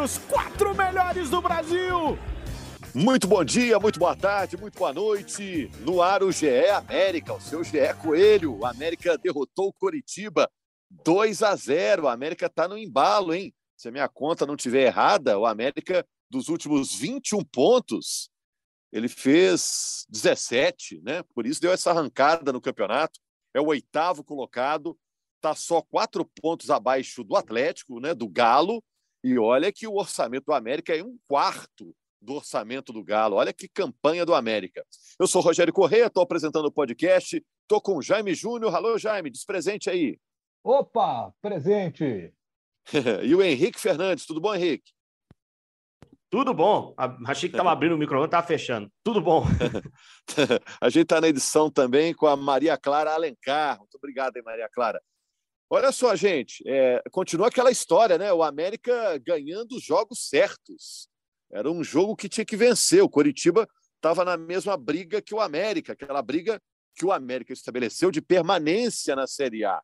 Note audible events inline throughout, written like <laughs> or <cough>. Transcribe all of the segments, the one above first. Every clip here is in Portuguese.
Entre os quatro melhores do Brasil. Muito bom dia, muito boa tarde, muito boa noite. No ar o GE América, o seu GE Coelho. O América derrotou o Coritiba 2 a 0. A América está no embalo, hein? Se a minha conta não estiver errada, o América dos últimos 21 pontos, ele fez 17, né? Por isso deu essa arrancada no campeonato. É o oitavo colocado, está só quatro pontos abaixo do Atlético, né? Do Galo e olha que o orçamento do América é um quarto do orçamento do Galo. Olha que campanha do América. Eu sou Rogério Correia, estou apresentando o podcast. Estou com o Jaime Júnior. Alô, Jaime, despresente aí. Opa, presente. <laughs> e o Henrique Fernandes. Tudo bom, Henrique? Tudo bom. Achei que estava <laughs> abrindo o microfone, estava fechando. Tudo bom. <laughs> a gente está na edição também com a Maria Clara Alencar. Muito obrigado, hein, Maria Clara. Olha só, gente, é, continua aquela história, né? O América ganhando os jogos certos. Era um jogo que tinha que vencer. O Coritiba estava na mesma briga que o América, aquela briga que o América estabeleceu de permanência na Série A.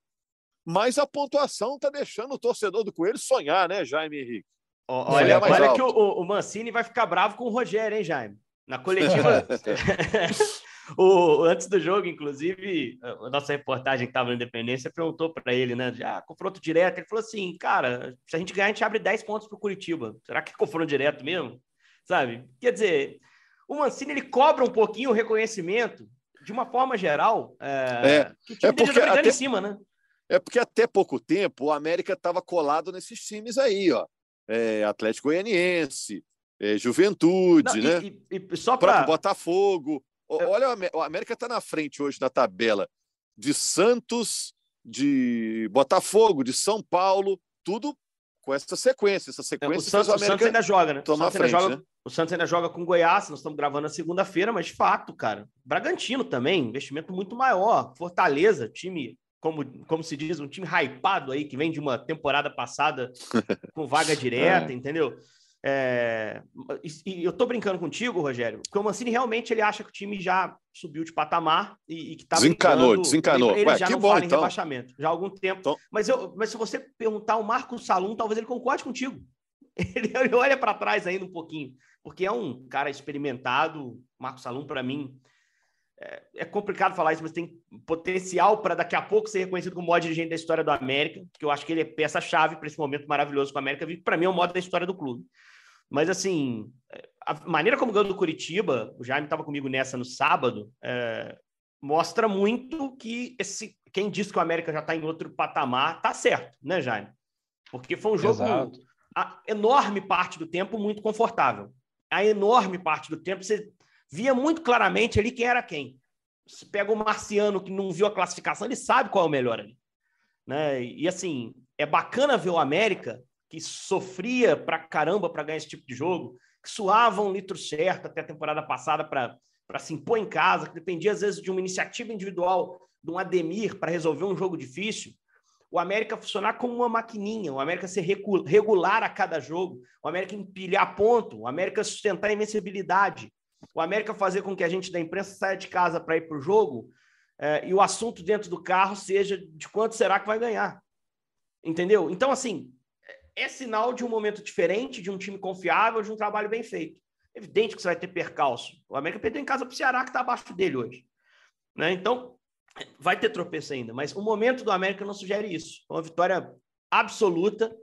Mas a pontuação está deixando o torcedor do Coelho sonhar, né, Jaime Henrique? Olha, olha que o, o Mancini vai ficar bravo com o Rogério, hein, Jaime? Na coletiva. <laughs> <laughs> <laughs> O, antes do jogo, inclusive, a nossa reportagem que estava na Independência perguntou para ele, né? Já ah, confronto direto. Ele falou assim: cara, se a gente ganhar, a gente abre 10 pontos para o Curitiba. Será que é confronto direto mesmo? Sabe? Quer dizer, o Mancini ele cobra um pouquinho o reconhecimento, de uma forma geral, é, é, é porque até, em cima, né? É porque até pouco tempo o América estava colado nesses times aí, ó. É, Atlético Goianiense, é, Juventude, Não, né? E, e só para Botafogo. Olha, o América está na frente hoje da tabela de Santos, de Botafogo, de São Paulo, tudo com essa sequência. Essa sequência é, o, Santos, o, Santos, ainda joga, né? O Santos, frente, joga, né? o Santos ainda joga com Goiás, nós estamos gravando na segunda-feira, mas de fato, cara. Bragantino também, investimento muito maior. Fortaleza, time, como, como se diz, um time hypado aí, que vem de uma temporada passada <laughs> com vaga direta, é. entendeu? É, e, eu tô brincando contigo, Rogério, porque o Mancini realmente ele acha que o time já subiu de patamar e, e que tá desencanou, desencanou. Ele, Ué, já que não bom, fala então. em rebaixamento já há algum tempo. Então... Mas, eu, mas se você perguntar o Marcos Salum, talvez ele concorde contigo. <laughs> Ele, ele olha para trás ainda um pouquinho, porque é um cara experimentado. Marcos Salum, para mim, é, é, complicado falar isso, mas tem potencial para daqui a pouco ser reconhecido como o maior dirigente da história do América, que eu acho que ele é peça-chave para esse momento maravilhoso com o América, que para mim é o modo da história do clube. Mas, assim, a maneira como ganhou do Curitiba, o Jaime estava comigo nessa no sábado, é, mostra muito que esse, quem diz que o América já está em outro patamar, tá certo, né, Jaime? Porque foi um jogo, Exato. a enorme parte do tempo, muito confortável. A enorme parte do tempo, você via muito claramente ali quem era quem. Você pega o Marciano, que não viu a classificação, ele sabe qual é o melhor ali. Né? E, assim, é bacana ver o América que sofria pra caramba para ganhar esse tipo de jogo, que suava um litro certo até a temporada passada para se impor em casa, que dependia às vezes de uma iniciativa individual, de um Ademir para resolver um jogo difícil. O América funcionar como uma maquininha, o América ser regular a cada jogo, o América empilhar ponto, o América sustentar a invencibilidade, o América fazer com que a gente da imprensa saia de casa para ir para o jogo eh, e o assunto dentro do carro seja de quanto será que vai ganhar. Entendeu? Então, assim, é sinal de um momento diferente, de um time confiável, de um trabalho bem feito. Evidente que você vai ter percalço. O América perdeu em casa para o Ceará, que está abaixo dele hoje. Né? Então, vai ter tropeço ainda. Mas o momento do América não sugere isso. Uma vitória absoluta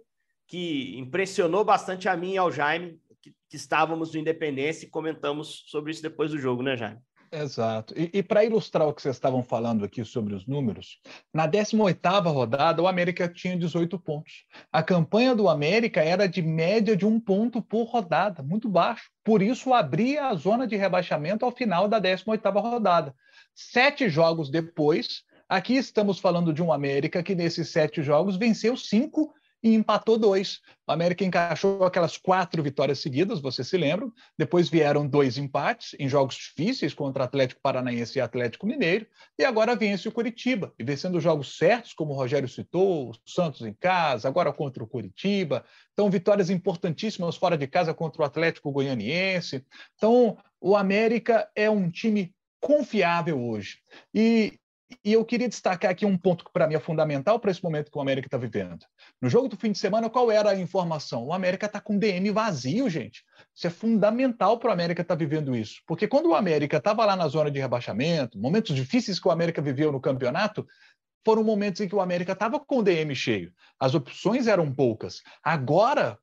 que impressionou bastante a mim e ao Jaime, que, que estávamos no Independência e comentamos sobre isso depois do jogo, né, Jaime? Exato. E, e para ilustrar o que vocês estavam falando aqui sobre os números, na 18ª rodada, o América tinha 18 pontos. A campanha do América era de média de um ponto por rodada, muito baixo. Por isso, abria a zona de rebaixamento ao final da 18ª rodada. Sete jogos depois, aqui estamos falando de um América que, nesses sete jogos, venceu cinco e empatou dois. O América encaixou aquelas quatro vitórias seguidas, vocês se lembram. Depois vieram dois empates em jogos difíceis contra Atlético Paranaense e Atlético Mineiro. E agora vence o Curitiba. E vencendo os jogos certos, como o Rogério citou, o Santos em casa, agora contra o Curitiba. Então, vitórias importantíssimas fora de casa contra o Atlético Goianiense. Então, o América é um time confiável hoje. E, e eu queria destacar aqui um ponto que para mim é fundamental para esse momento que o América está vivendo. No jogo do fim de semana, qual era a informação? O América está com DM vazio, gente. Isso é fundamental para o América estar tá vivendo isso. Porque quando o América estava lá na zona de rebaixamento, momentos difíceis que o América viveu no campeonato, foram momentos em que o América estava com o DM cheio. As opções eram poucas. Agora,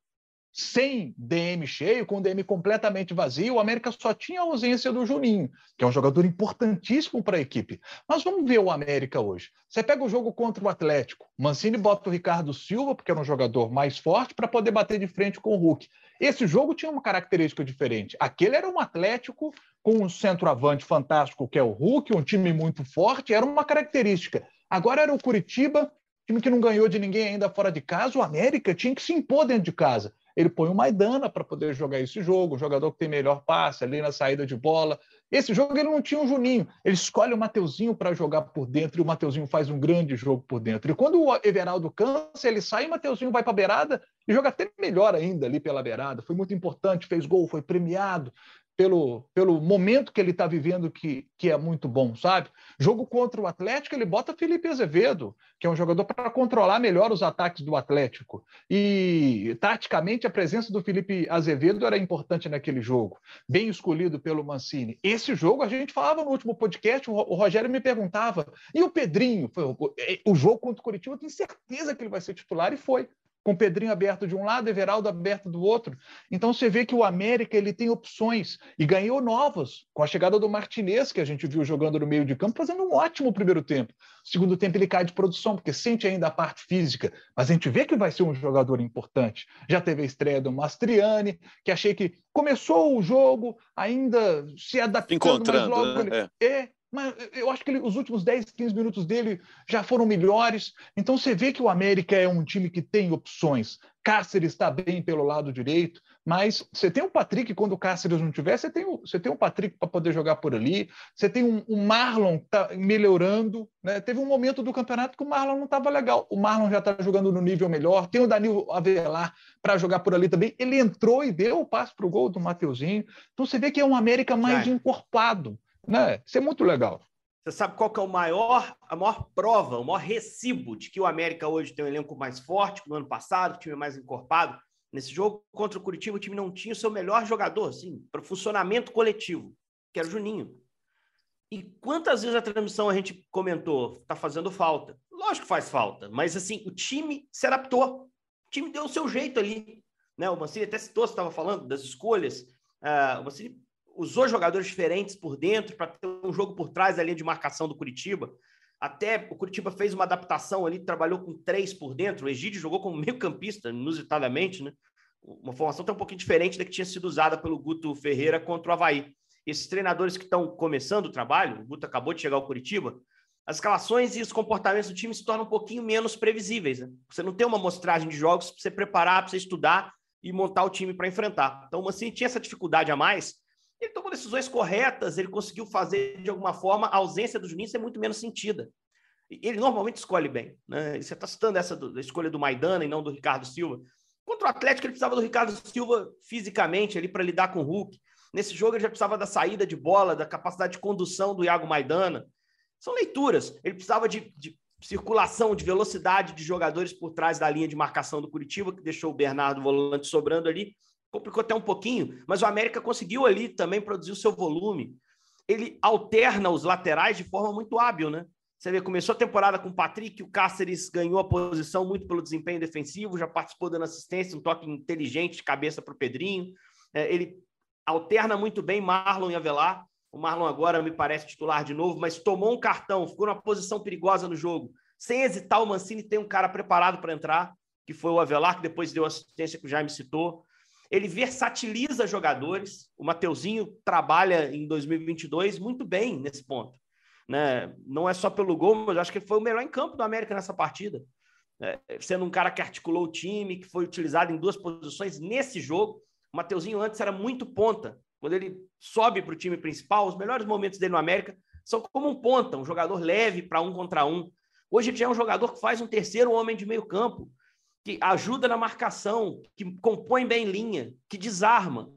sem DM cheio, com DM completamente vazio, o América só tinha a ausência do Juninho, que é um jogador importantíssimo para a equipe. Mas vamos ver o América hoje. Você pega o jogo contra o Atlético, Mancini bota o Ricardo Silva, porque era um jogador mais forte, para poder bater de frente com o Hulk. Esse jogo tinha uma característica diferente. Aquele era um Atlético com um centroavante fantástico, que é o Hulk, um time muito forte, era uma característica. Agora era o Curitiba, time que não ganhou de ninguém ainda fora de casa, o América tinha que se impor dentro de casa ele põe o Maidana para poder jogar esse jogo, o jogador que tem melhor passe ali na saída de bola. Esse jogo ele não tinha um Juninho, ele escolhe o Mateuzinho para jogar por dentro e o Mateuzinho faz um grande jogo por dentro. E quando o Everaldo cansa, ele sai e o Mateuzinho vai para a beirada e joga até melhor ainda ali pela beirada. Foi muito importante, fez gol, foi premiado pelo, pelo momento que ele está vivendo, que, que é muito bom, sabe? Jogo contra o Atlético, ele bota Felipe Azevedo, que é um jogador para controlar melhor os ataques do Atlético. E, taticamente, a presença do Felipe Azevedo era importante naquele jogo, bem escolhido pelo Mancini. Esse jogo, a gente falava no último podcast, o Rogério me perguntava, e o Pedrinho? O jogo contra o Curitiba, eu tenho certeza que ele vai ser titular, e foi com o Pedrinho aberto de um lado, Everaldo aberto do outro. Então você vê que o América ele tem opções e ganhou novas com a chegada do Martinez, que a gente viu jogando no meio de campo, fazendo um ótimo primeiro tempo. Segundo tempo ele cai de produção, porque sente ainda a parte física, mas a gente vê que vai ser um jogador importante. Já teve a estreia do Mastriani, que achei que começou o jogo ainda se adaptando, Encontrando, mas logo né? ele... é. Mas eu acho que ele, os últimos 10, 15 minutos dele já foram melhores. Então você vê que o América é um time que tem opções. Cáceres está bem pelo lado direito, mas você tem o Patrick, quando o Cáceres não tiver, você tem o, você tem o Patrick para poder jogar por ali, você tem um, um Marlon que está melhorando. Né? Teve um momento do campeonato que o Marlon não estava legal. O Marlon já está jogando no nível melhor, tem o Danilo Avelar para jogar por ali também. Ele entrou e deu o passe para o gol do Mateuzinho. Então você vê que é um América mais é. encorpado. Né? Isso é muito legal. Você sabe qual que é o maior, a maior prova, o maior recibo de que o América hoje tem um elenco mais forte que no ano passado, o time mais encorpado? Nesse jogo contra o Curitiba, o time não tinha o seu melhor jogador, assim, para o funcionamento coletivo, que era o Juninho. E quantas vezes a transmissão a gente comentou, está fazendo falta? Lógico que faz falta, mas assim, o time se adaptou. O time deu o seu jeito ali. Né? O Mancini até citou, você estava falando das escolhas. Uh, o Mancini usou jogadores diferentes por dentro para ter um jogo por trás da linha de marcação do Curitiba. Até o Curitiba fez uma adaptação ali, trabalhou com três por dentro. O Egídio jogou como meio-campista, inusitadamente, né? Uma formação até um pouquinho diferente da que tinha sido usada pelo Guto Ferreira contra o Havaí. Esses treinadores que estão começando o trabalho, o Guto acabou de chegar ao Curitiba, as escalações e os comportamentos do time se tornam um pouquinho menos previsíveis. Né? Você não tem uma mostragem de jogos para você preparar, para você estudar e montar o time para enfrentar. Então, assim, tinha essa dificuldade a mais ele tomou decisões corretas, ele conseguiu fazer de alguma forma a ausência do Juninho ser muito menos sentida. Ele normalmente escolhe bem. Né? Você está citando essa do, da escolha do Maidana e não do Ricardo Silva. Contra o Atlético, ele precisava do Ricardo Silva fisicamente ali para lidar com o Hulk. Nesse jogo, ele já precisava da saída de bola, da capacidade de condução do Iago Maidana. São leituras. Ele precisava de, de circulação, de velocidade de jogadores por trás da linha de marcação do Curitiba, que deixou o Bernardo volante sobrando ali complicou até um pouquinho, mas o América conseguiu ali também produzir o seu volume. Ele alterna os laterais de forma muito hábil, né? Você vê, começou a temporada com o Patrick, o Cáceres ganhou a posição muito pelo desempenho defensivo, já participou dando assistência, um toque inteligente de cabeça para o Pedrinho. É, ele alterna muito bem Marlon e Avelar. O Marlon agora me parece titular de novo, mas tomou um cartão, ficou numa posição perigosa no jogo. Sem hesitar, o Mancini tem um cara preparado para entrar, que foi o Avelar, que depois deu assistência que o Jaime citou. Ele versatiliza jogadores. O Mateuzinho trabalha em 2022 muito bem nesse ponto. Né? Não é só pelo gol, mas acho que ele foi o melhor em campo do América nessa partida. é, sendo um cara que articulou o time, que foi utilizado em duas posições nesse jogo. O Mateuzinho antes era muito ponta. Quando ele sobe para o time principal, os melhores momentos dele no América são como um ponta, um jogador leve para um contra um. Hoje ele já é um jogador que faz um terceiro homem de meio campo, que ajuda na marcação, que compõe bem linha, que desarma.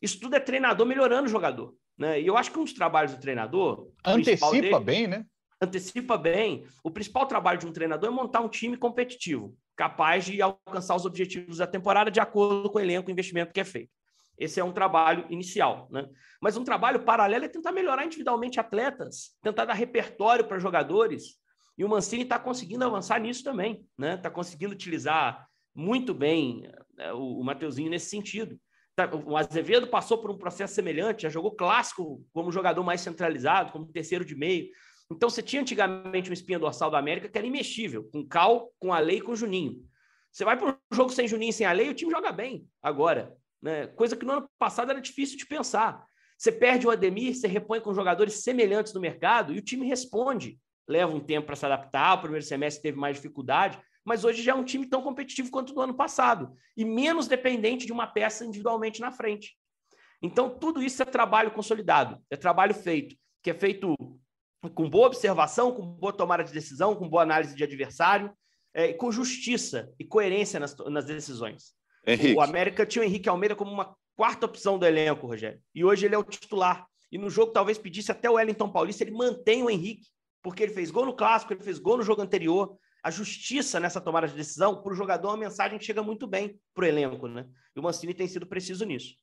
Isso tudo é treinador melhorando o jogador. Né? E eu acho que um dos trabalhos do treinador. Antecipa dele, bem, né? Antecipa bem. O principal trabalho de um treinador é montar um time competitivo, capaz de alcançar os objetivos da temporada de acordo com o elenco e investimento que é feito. Esse é um trabalho inicial, né? Mas um trabalho paralelo é tentar melhorar individualmente atletas, tentar dar repertório para jogadores. E o Mancini está conseguindo avançar nisso também, né? Está conseguindo utilizar muito bem né, o, Mateuzinho nesse sentido. Tá, o Azevedo passou por um processo semelhante, já jogou clássico como jogador mais centralizado, como terceiro de meio. Então você tinha antigamente um espinha dorsal da América que era imexível, com Cal, com a Lei e com Juninho. Você vai para um jogo sem Juninho e sem a Lei, o time joga bem agora. Né? Coisa que no ano passado era difícil de pensar. Você perde o Ademir, você repõe com jogadores semelhantes no mercado e o time responde. Leva um tempo para se adaptar, o primeiro semestre teve mais dificuldade, mas hoje já é um time tão competitivo quanto no ano passado e menos dependente de uma peça individualmente na frente. Então, tudo isso é trabalho consolidado, é trabalho feito, que é feito com boa observação, com boa tomada de decisão, com boa análise de adversário, é, com justiça e coerência nas, nas decisões. Henrique. O América tinha o Henrique Almeida como uma quarta opção do elenco, Rogério, e hoje ele é o titular. E no jogo talvez pedisse até o Wellington Paulista, ele mantém o Henrique, porque ele fez gol no clássico, ele fez gol no jogo anterior, a justiça nessa tomada de decisão, para o jogador, uma mensagem chega muito bem para o elenco, né? E o Mancini tem sido preciso nisso.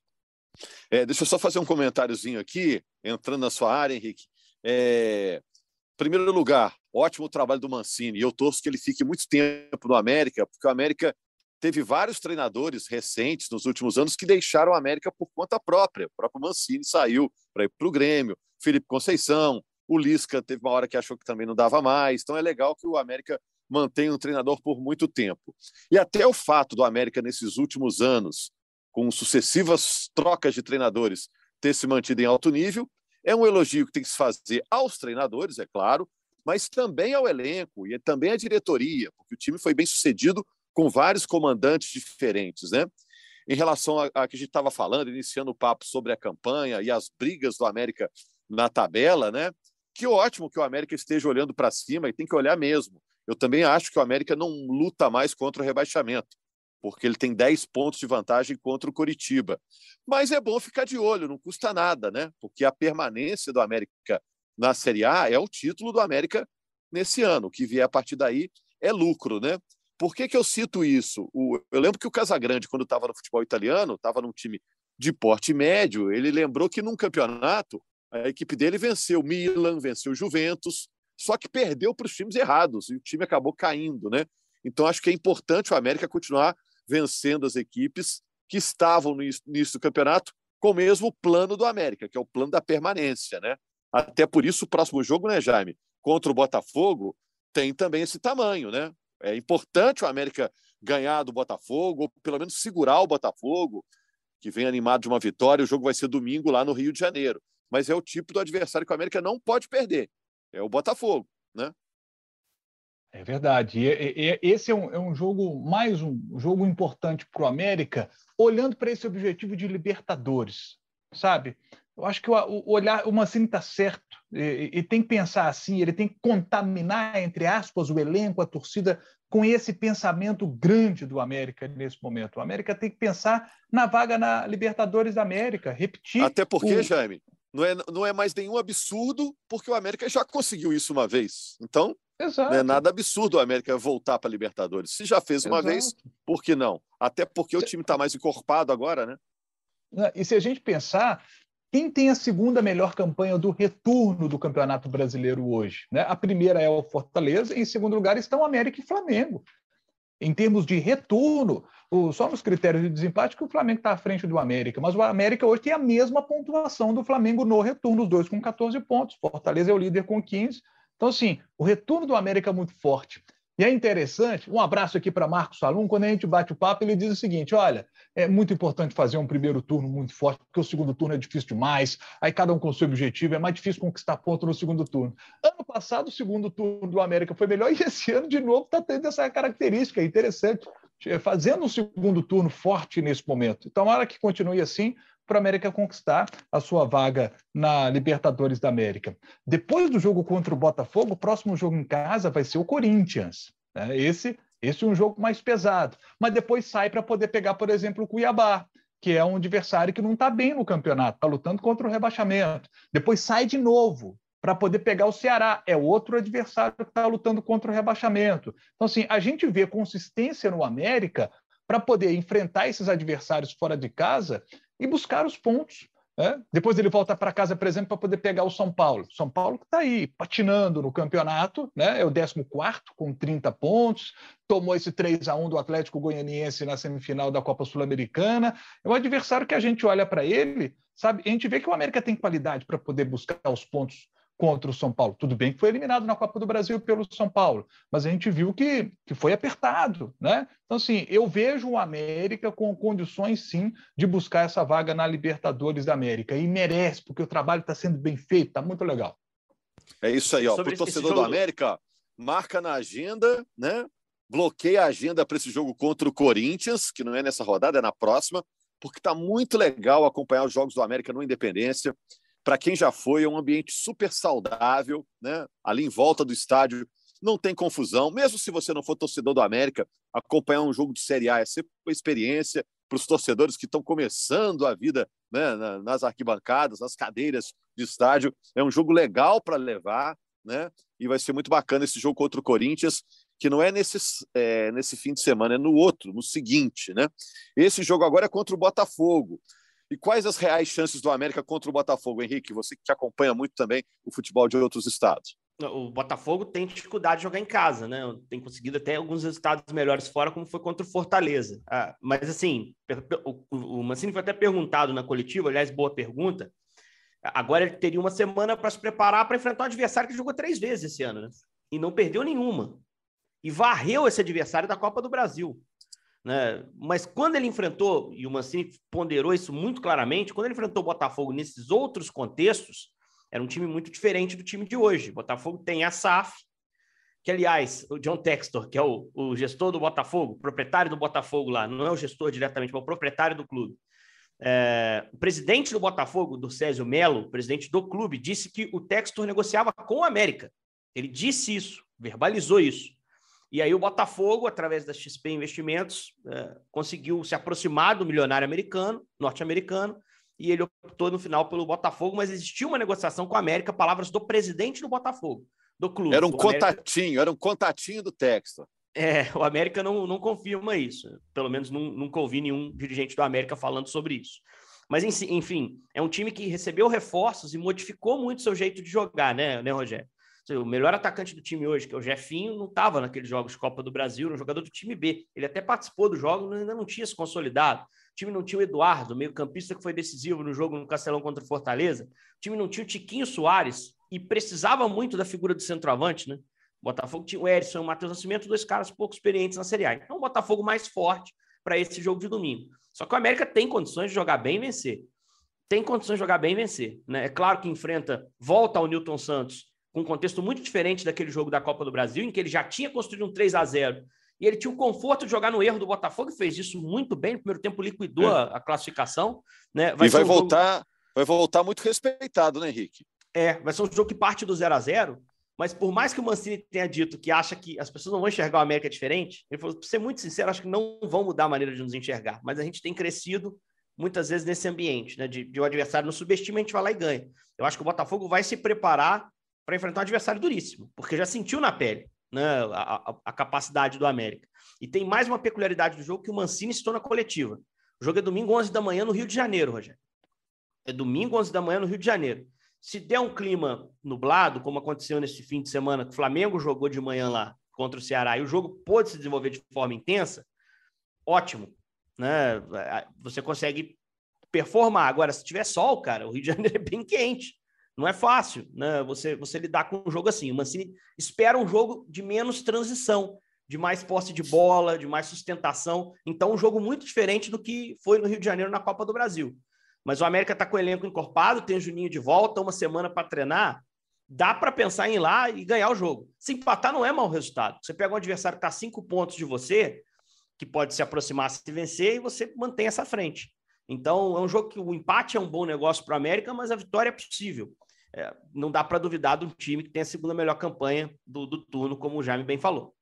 É, deixa eu só fazer um comentáriozinho aqui, entrando na sua área, Henrique. É, primeiro lugar, ótimo trabalho do Mancini. Eu torço que ele fique muito tempo no América, porque o América teve vários treinadores recentes nos últimos anos que deixaram o América por conta própria. O próprio Mancini saiu para ir para o Grêmio, Felipe Conceição, o Lisca teve uma hora que achou que também não dava mais. Então é legal que o América mantém um treinador por muito tempo. E até o fato do América, nesses últimos anos, com sucessivas trocas de treinadores, ter se mantido em alto nível, é um elogio que tem que se fazer aos treinadores, é claro, mas também ao elenco e também à diretoria, porque o time foi bem sucedido com vários comandantes diferentes, né? Em relação a que a gente estava falando, iniciando o papo sobre a campanha e as brigas do América na tabela, né? Que ótimo que o América esteja olhando para cima e tem que olhar mesmo. Eu também acho que o América não luta mais contra o rebaixamento, porque ele tem 10 pontos de vantagem contra o Coritiba. Mas é bom ficar de olho, não custa nada, né? Porque a permanência do América na Série A é o título do América nesse ano. O que vier a partir daí é lucro, né? Por que, que eu cito isso? O, eu lembro que o Casagrande, quando estava no futebol italiano, estava num time de porte médio, ele lembrou que num campeonato a equipe dele venceu Milan, venceu Juventus, só que perdeu para os times errados e o time acabou caindo, né? Então acho que é importante o América continuar vencendo as equipes que estavam no início do campeonato com o mesmo plano do América, que é o plano da permanência, né? Até por isso o próximo jogo, né, Jaime, contra o Botafogo, tem também esse tamanho, né? É importante o América ganhar do Botafogo, ou pelo menos segurar o Botafogo, que vem animado de uma vitória. O jogo vai ser domingo lá no Rio de Janeiro. Mas é o tipo do adversário que o América não pode perder é o Botafogo, né? É verdade. E, e, esse é um, é um, jogo, mais um jogo importante para o América, olhando para esse objetivo de Libertadores, sabe? Eu acho que o, o olhar, o Mancini está certo e, tem que pensar assim, ele tem que contaminar, entre aspas, o elenco, a torcida, com esse pensamento grande do América nesse momento. O América tem que pensar na vaga na Libertadores da América, repetir. Até porque, o... Jaime, não é, não é mais nenhum absurdo, porque o América já conseguiu isso uma vez. Então, Exato. não é nada absurdo o América voltar para a Libertadores. Se já fez uma Exato. vez, por que não? Até porque o time está mais encorpado agora, né? E se a gente pensar, quem tem a segunda melhor campanha do retorno do Campeonato Brasileiro hoje? Né? A primeira é o Fortaleza, em segundo lugar estão América e Flamengo. Em termos de retorno, só nos critérios de desempate que o Flamengo está à frente do América, mas o América hoje tem a mesma pontuação do Flamengo no retorno, os dois com 14 pontos. Fortaleza é o líder com 15. Então, assim, o retorno do América é muito forte. E é interessante, um abraço aqui para Marcos Salum, quando a gente bate o papo, ele diz o seguinte: olha, é muito importante fazer um primeiro turno muito forte, porque o segundo turno é difícil demais, aí cada um com o seu objetivo, é mais difícil conquistar ponto no segundo turno. Ano passado, o segundo turno do América foi melhor, <laughs> e esse ano, de novo, está tendo essa característica, é interessante, fazendo um segundo turno forte nesse momento. Então, hora que continue assim, para a América conquistar a sua vaga na Libertadores da América. Depois do jogo contra o Botafogo, o próximo jogo em casa vai ser o Corinthians. Né? Esse, esse é um jogo mais pesado. Mas depois sai para poder pegar, por exemplo, o Cuiabá, que é um adversário que não está bem no campeonato, está lutando contra o rebaixamento. Depois sai de novo para poder pegar o Ceará, é outro adversário que está lutando contra o rebaixamento. Então, assim, a gente vê consistência no América para poder enfrentar esses adversários fora de casa e buscar os pontos. Né? Depois ele volta para casa, por exemplo, para poder pegar o São Paulo. São Paulo que está aí patinando no campeonato, né? é o 14 com 30 pontos, tomou esse 3 a 1 do Atlético Goianiense na semifinal da Copa Sul-Americana. É um adversário que a gente olha para ele, sabe? A gente vê que o América tem qualidade para poder buscar os pontos contra o São Paulo. Tudo bem que foi eliminado na Copa do Brasil pelo São Paulo, mas a gente viu que, que foi apertado, né? Então, assim, eu vejo o América com condições, sim, de buscar essa vaga na Libertadores da América. E merece, porque o trabalho está sendo bem feito, está muito legal. É isso aí, ó. Para o torcedor jogo... do América, marca na agenda, né? Bloqueia a agenda para esse jogo contra o Corinthians, que não é nessa rodada, é na próxima, porque está muito legal acompanhar os jogos do América no Independência para quem já foi, é um ambiente super saudável, né? Ali em volta do estádio não tem confusão. Mesmo se você não for torcedor do América, acompanhar um jogo de Série A é sempre uma experiência para os torcedores que estão começando a vida né, nas arquibancadas, nas cadeiras de estádio. É um jogo legal para levar, né? E vai ser muito bacana esse jogo contra o Corinthians, que não é nesse, é, nesse fim de semana, é no outro, no seguinte, né? Esse jogo agora é contra o Botafogo. E quais as reais chances do América contra o Botafogo, Henrique? Você que acompanha muito também o futebol de outros estados. O Botafogo tem dificuldade de jogar em casa, né? Tem conseguido até alguns resultados melhores fora, como foi contra o Fortaleza. Ah, mas, assim, o Mancini foi até perguntado na coletiva, aliás, boa pergunta. Agora ele teria uma semana para se preparar para enfrentar um adversário que jogou três vezes esse ano, né? E não perdeu nenhuma. E varreu esse adversário da Copa do Brasil. Né? Mas quando ele enfrentou, e o Mancini ponderou isso muito claramente, quando ele enfrentou o Botafogo nesses outros contextos, era um time muito diferente do time de hoje. O Botafogo tem a SAF, que, aliás, o John Textor, que é o, o gestor do Botafogo, proprietário do Botafogo lá, não é o gestor diretamente, mas o proprietário do clube. É, o presidente do Botafogo, do Césio Melo, presidente do clube, disse que o Textor negociava com o América. Ele disse isso, verbalizou isso. E aí o Botafogo, através da XP Investimentos, é, conseguiu se aproximar do milionário americano, norte-americano, e ele optou no final pelo Botafogo, mas existiu uma negociação com a América, palavras do presidente do Botafogo, do clube. Era um contatinho, América... era um contatinho do texto. É, o América não, não confirma isso. Pelo menos não, nunca ouvi nenhum dirigente do América falando sobre isso. Mas, enfim, é um time que recebeu reforços e modificou muito seu jeito de jogar, né, né Rogério? O melhor atacante do time hoje, que é o Jefinho, não estava naqueles jogos de Copa do Brasil, era um jogador do time B. Ele até participou do jogo, mas ainda não tinha se consolidado. O time não tinha o Eduardo, meio-campista que foi decisivo no jogo no Castelão contra o Fortaleza. O time não tinha o Tiquinho Soares e precisava muito da figura do centroavante, né? O Botafogo tinha o Erisson e o Matheus Nascimento, dois caras pouco experientes na Série A. Então, o Botafogo mais forte para esse jogo de domingo. Só que o América tem condições de jogar bem e vencer. Tem condições de jogar bem e vencer. Né? É claro que enfrenta, volta ao Newton Santos com um contexto muito diferente daquele jogo da Copa do Brasil, em que ele já tinha construído um 3 a 0 e ele tinha o conforto de jogar no erro do Botafogo e fez isso muito bem. No primeiro tempo liquidou é. a, classificação. Né? Vai e vai um voltar, jogo... vai voltar muito respeitado, né, Henrique? É, vai ser um jogo que parte do 0 a 0 mas por mais que o Mancini tenha dito que acha que as pessoas não vão enxergar o América diferente, ele falou, para ser muito sincero, acho que não vão mudar a maneira de nos enxergar, mas a gente tem crescido muitas vezes nesse ambiente, né, de, de o adversário no subestima, a gente vai lá e ganha. Eu acho que o Botafogo vai se preparar para enfrentar um adversário duríssimo, porque já sentiu na pele né, a, a, a, capacidade do América. E tem mais uma peculiaridade do jogo que o Mancini citou na coletiva. O jogo é domingo, 11 da manhã, no Rio de Janeiro, Rogério. É domingo, 11 da manhã, no Rio de Janeiro. Se der um clima nublado, como aconteceu nesse fim de semana, que o Flamengo jogou de manhã lá contra o Ceará e o jogo pôde se desenvolver de forma intensa, ótimo. Né? Você consegue performar. Agora, se tiver sol, cara, o Rio de Janeiro é bem quente. Não é fácil, né? Você, você lidar com um jogo assim. O Mancini espera um jogo de menos transição. de mais posse de bola, de mais sustentação. Então, um jogo muito diferente do que foi no Rio de Janeiro na Copa do Brasil. Mas o América está com o elenco encorpado, tem o Juninho de volta, uma semana para treinar. Dá para pensar em ir lá e ganhar o jogo. Se empatar não é mau resultado. Você pega um adversário que está cinco pontos de você, que pode se aproximar se vencer, e você mantém essa frente. Então, é um jogo que o empate é um bom negócio para o América, mas a vitória é possível. É, não dá para duvidar de um time que tem a segunda melhor campanha do, do turno, como o Jaime bem falou.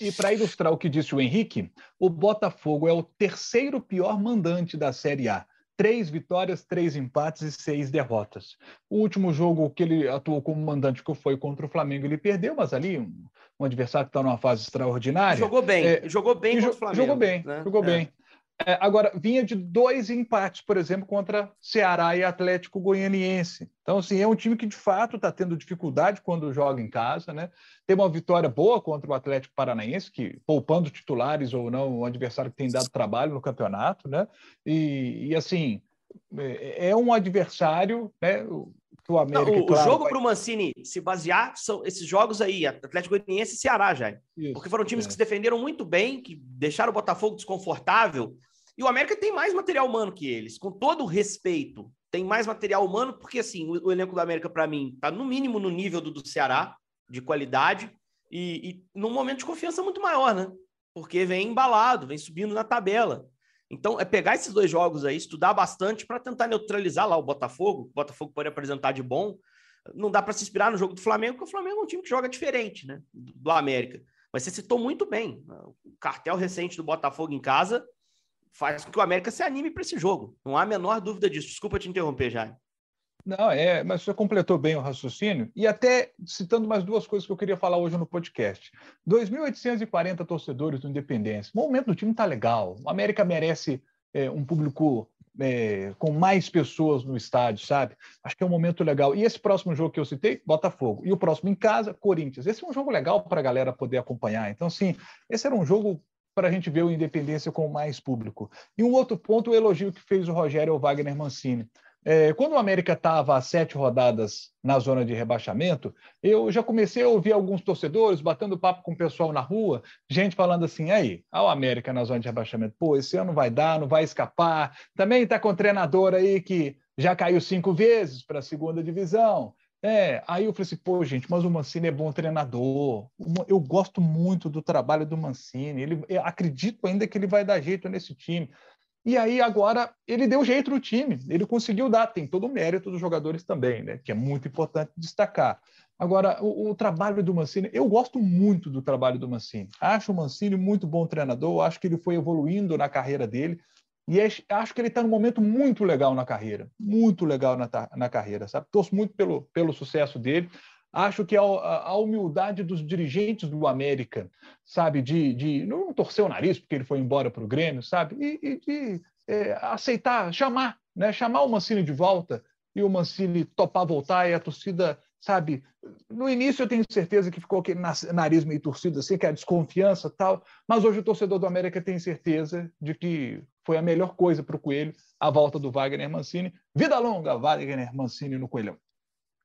E para ilustrar o que disse o Henrique, o Botafogo é o terceiro pior mandante da Série A. Três vitórias, três empates e seis derrotas. O último jogo que ele atuou como mandante, que foi contra o Flamengo, ele perdeu, mas ali um, um adversário que está numa fase extraordinária. Jogou bem, é, jogou bem contra o Flamengo. Jogou bem, né? jogou é. bem. É, agora, vinha de dois empates, por exemplo, contra Ceará e Atlético Goianiense. Então, assim, é um time que de fato está tendo dificuldade quando joga em casa, né? Tem uma vitória boa contra o Atlético Paranaense, que poupando titulares ou não, um adversário que tem dado trabalho no campeonato, né? E, e assim, é, é um adversário, né? que o América. Não, o, claro, jogo vai... para o Mancini se basear são esses jogos aí, Atlético Goianiense e Ceará, já. Isso, porque foram times é. que se defenderam muito bem, que deixaram o Botafogo desconfortável. E o América tem mais material humano que eles, com todo respeito. Tem mais material humano, porque assim, o, o elenco do América, para mim, está no mínimo no nível do, do Ceará, de qualidade, e, e num momento de confiança muito maior, né? Porque vem embalado, vem subindo na tabela. Então, é pegar esses dois jogos aí, estudar bastante para tentar neutralizar lá o Botafogo. O Botafogo pode apresentar de bom. Não dá para se inspirar no jogo do Flamengo, porque o Flamengo é um time que joga diferente, né? Do América. Mas você citou muito bem. O cartel recente do Botafogo em casa faz com que o América se anime para esse jogo. Não há a menor dúvida disso. Desculpa te interromper, Jaime. Não, é, mas você completou bem o raciocínio. E até citando mais duas coisas que eu queria falar hoje no podcast. 2.840 torcedores do Independência. O momento do time está legal. O América merece é, um público é, com mais pessoas no estádio, sabe? Acho que é um momento legal. E esse próximo jogo que eu citei, Botafogo. E o próximo em casa, Corinthians. Esse é um jogo legal para a galera poder acompanhar. Então, sim, esse era um jogo para a gente ver o Independência com mais público. E um outro ponto, o elogio que fez o Rogério ao Wagner Mancini. É, quando o América estava a sete rodadas na zona de rebaixamento, eu já comecei a ouvir alguns torcedores batendo papo com o pessoal na rua, gente falando assim: aí, o América na zona de rebaixamento, pô, esse ano vai dar, não vai escapar. Também está com treinador aí que já caiu cinco vezes para a segunda divisão. É, aí eu falei assim, pô, gente, mas o Mancini é bom treinador. Eu gosto muito do trabalho do Mancini. Ele, acredito ainda que ele vai dar jeito nesse time. E aí agora ele deu jeito no time, ele conseguiu dar, tem todo o mérito dos jogadores também, né? Que é muito importante destacar. Agora, o, o, trabalho do Mancini, eu gosto muito do trabalho do Mancini. Acho o Mancini muito bom treinador, acho que ele foi evoluindo na carreira dele. E acho que ele está num momento muito legal na carreira, muito legal na, na carreira, sabe? Torço muito pelo, pelo sucesso dele. Acho que a, a, humildade dos dirigentes do América, sabe, de, de não torcer o nariz porque ele foi embora para o Grêmio, sabe, e, e de é, aceitar, chamar, né, chamar o Mancini de volta e o Mancini topar voltar e a torcida, sabe, no início eu tenho certeza que ficou aquele nariz meio torcido assim, que é a desconfiança tal, mas hoje o torcedor do América tem certeza de que foi a melhor coisa para o Coelho a volta do Wagner Mancini. Vida longa, Wagner Mancini no Coelhão.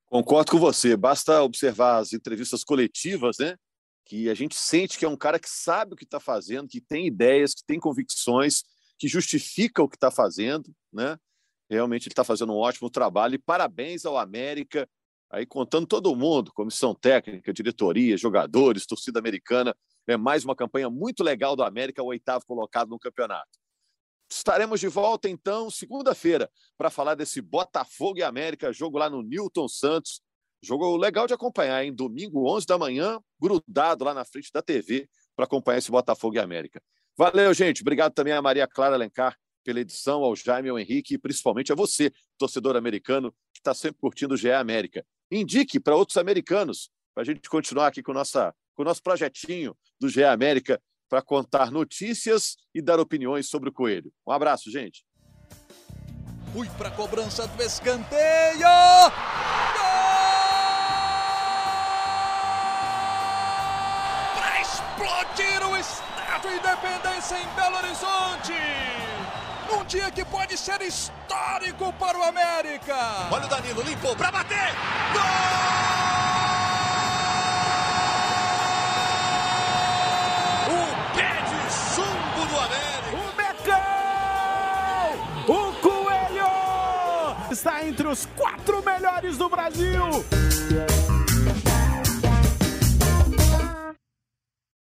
Concordo com você. Basta observar as entrevistas coletivas, né? Que a gente sente que é um cara que sabe o que está fazendo, que tem ideias, que tem convicções, que justifica o que está fazendo, né? Realmente ele está fazendo um ótimo trabalho e parabéns ao América, aí contando todo mundo, comissão técnica, diretoria, jogadores, torcida americana. É mais uma campanha muito legal do América, o oitavo colocado no campeonato. Estaremos de volta, então, segunda-feira, para falar desse Botafogo e América, jogo lá no Newton Santos. Jogo legal de acompanhar, em domingo, 11 da manhã, grudado lá na frente da TV para acompanhar esse Botafogo e América. Valeu, gente. Obrigado também a Maria Clara Alencar pela edição, ao Jaime, ao Henrique e principalmente a você, torcedor americano, que está sempre curtindo o GE América. Indique para outros americanos, para a gente continuar aqui com, nossa, com o nosso projetinho do GE América para contar notícias e dar opiniões sobre o Coelho. Um abraço, gente. Fui para a cobrança do escanteio. Para explodir o Estádio Independência em Belo Horizonte. Um dia que pode ser histórico para o América. Olha o Danilo, limpou para bater. Gol! Entre os quatro melhores do Brasil.